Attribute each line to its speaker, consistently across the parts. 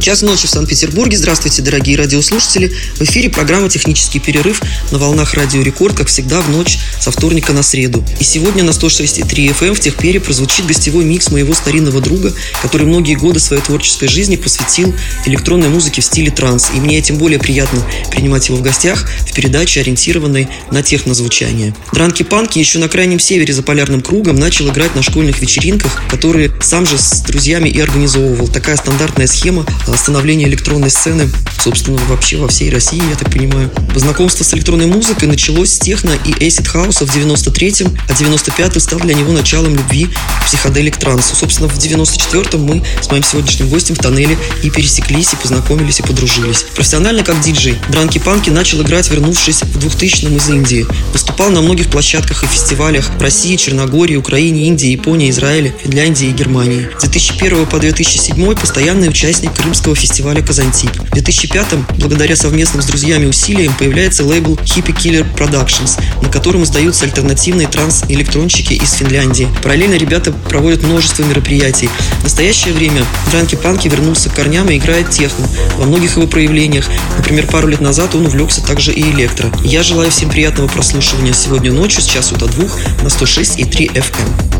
Speaker 1: Час ночи в Санкт-Петербурге. Здравствуйте, дорогие радиослушатели. В эфире программа «Технический перерыв» на волнах Радио Рекорд, как всегда, в ночь со вторника на среду. И сегодня на 106.3 FM в Техпере прозвучит гостевой микс моего старинного друга, который многие годы своей творческой жизни посвятил электронной музыке в стиле транс. И мне тем более приятно принимать его в гостях в передаче, ориентированной на технозвучание. Дранки-панки еще на крайнем севере за полярным кругом начал играть на школьных вечеринках, которые сам же с друзьями и организовывал. Такая стандартная схема становления электронной сцены, собственно, вообще во всей России, я так понимаю. Знакомство с электронной музыкой началось с техно и acid хауса в 93-м, а 95-й стал для него началом любви к психоделик трансу. Собственно, в 94-м мы с моим сегодняшним гостем в тоннеле и пересеклись, и познакомились, и подружились. Профессионально как диджей Дранки-панки начал играть, вернувшись в 2000-м из Индии. Выступал на многих площадках и фестивалях в России, Черногории, Украине, Индии, Японии, Израиле, Финляндии и Германии. С 2001 по 2007 постоянный участник Крымского Крымского фестиваля «Казантип». В 2005-м, благодаря совместным с друзьями усилиям, появляется лейбл Hippie Killer Productions, на котором издаются альтернативные транс-электронщики из Финляндии. Параллельно ребята проводят множество мероприятий. В настоящее время Дранки Панки вернулся к корням и играет техно во многих его проявлениях. Например, пару лет назад он увлекся также и электро. Я желаю всем приятного прослушивания сегодня ночью с часу до двух на 106,3 FM.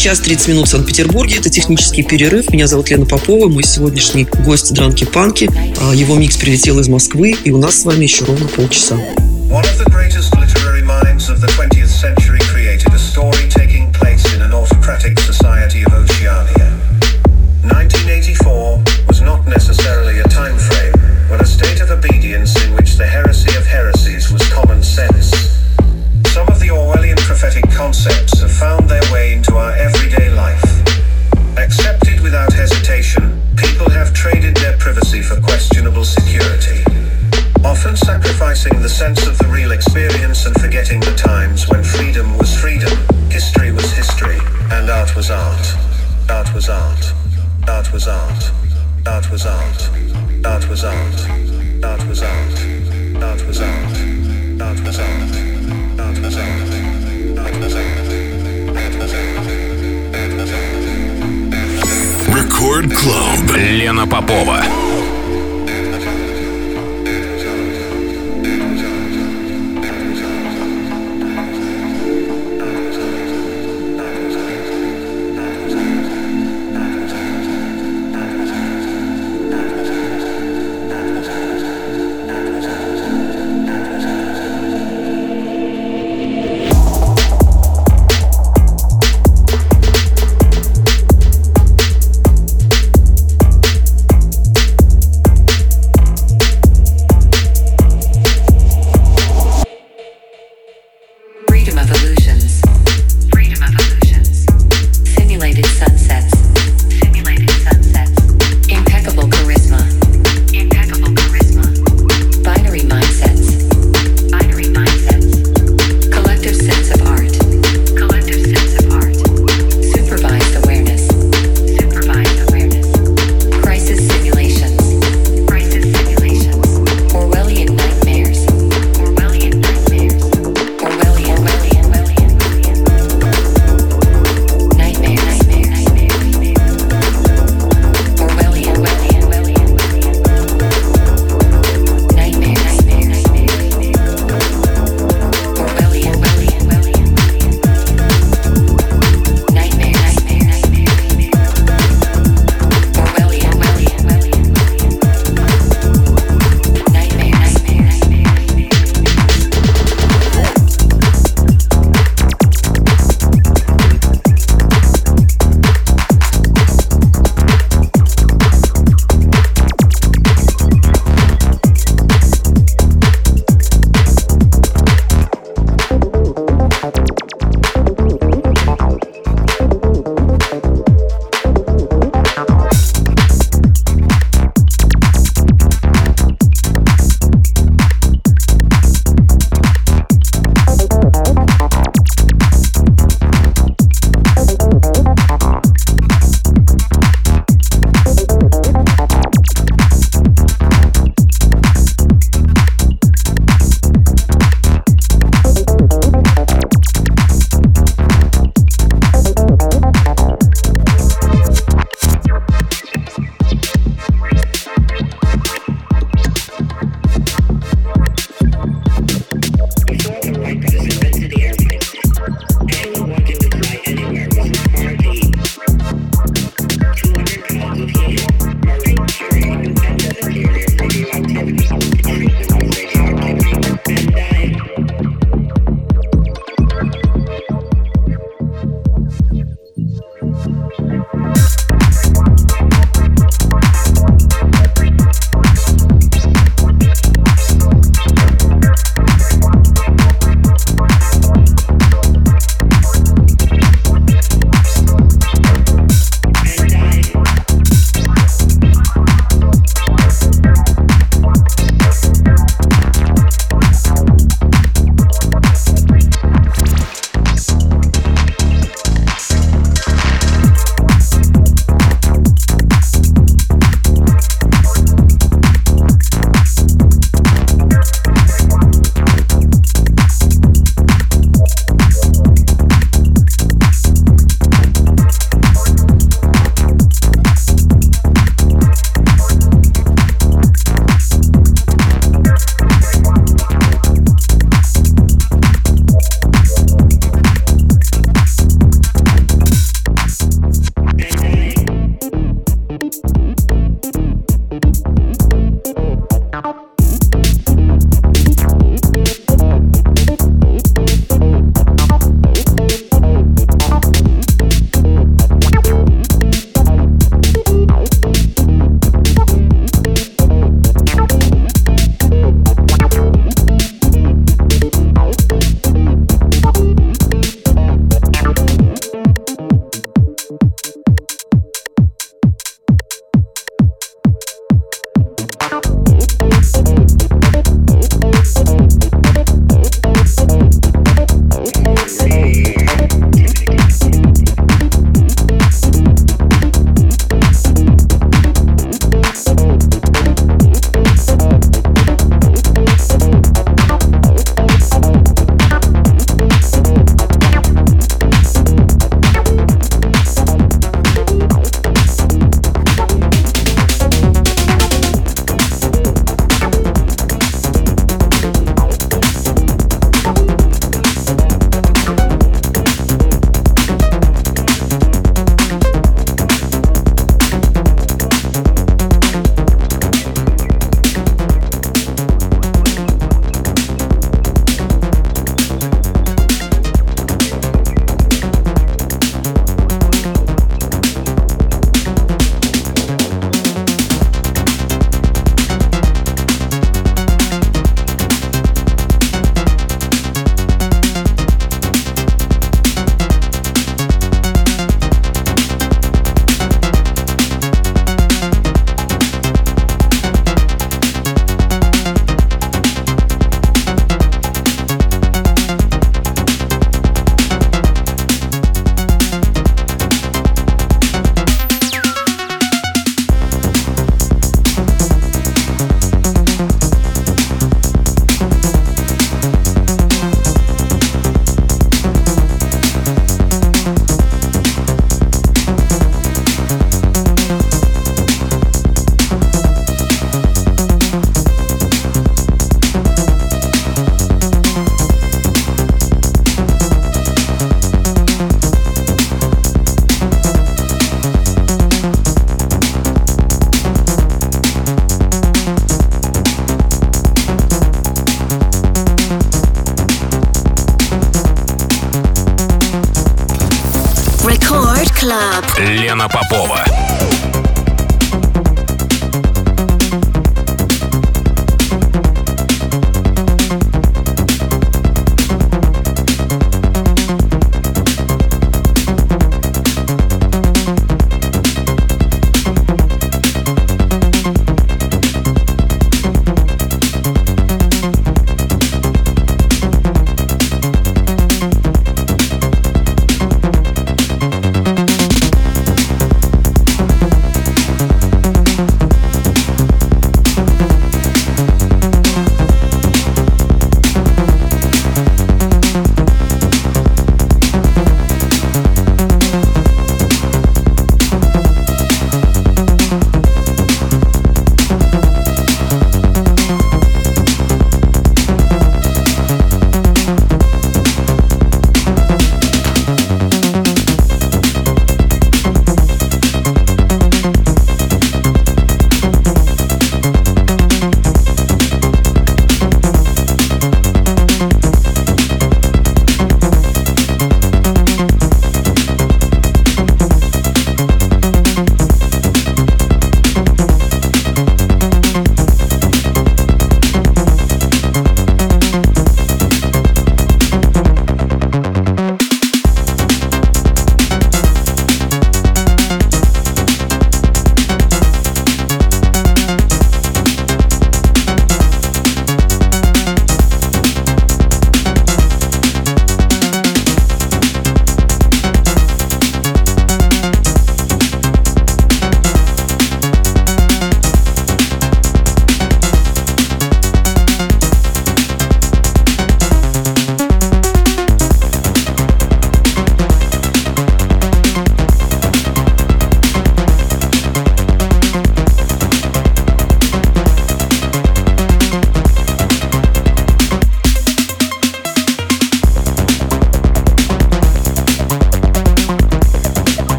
Speaker 2: час 30 минут в Санкт-Петербурге. Это технический перерыв. Меня зовут Лена Попова, мой сегодняшний гость Дранки Панки. А, его микс прилетел из Москвы, и у нас с вами еще ровно полчаса.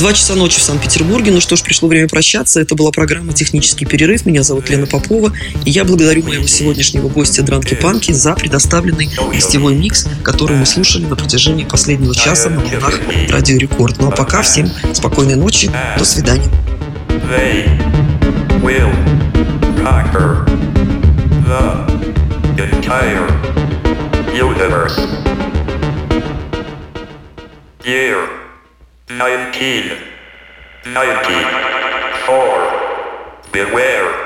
Speaker 1: Два часа ночи в Санкт-Петербурге. Ну что ж, пришло время прощаться. Это была программа «Технический перерыв». Меня зовут Лена Попова. И я благодарю моего сегодняшнего гостя Дранки Панки за предоставленный гостевой микс, который мы слушали на протяжении последнего часа на волнах Радио Рекорд. Ну а пока всем спокойной ночи. До свидания. They will conquer the entire universe. Year 19, 19, 4. Beware.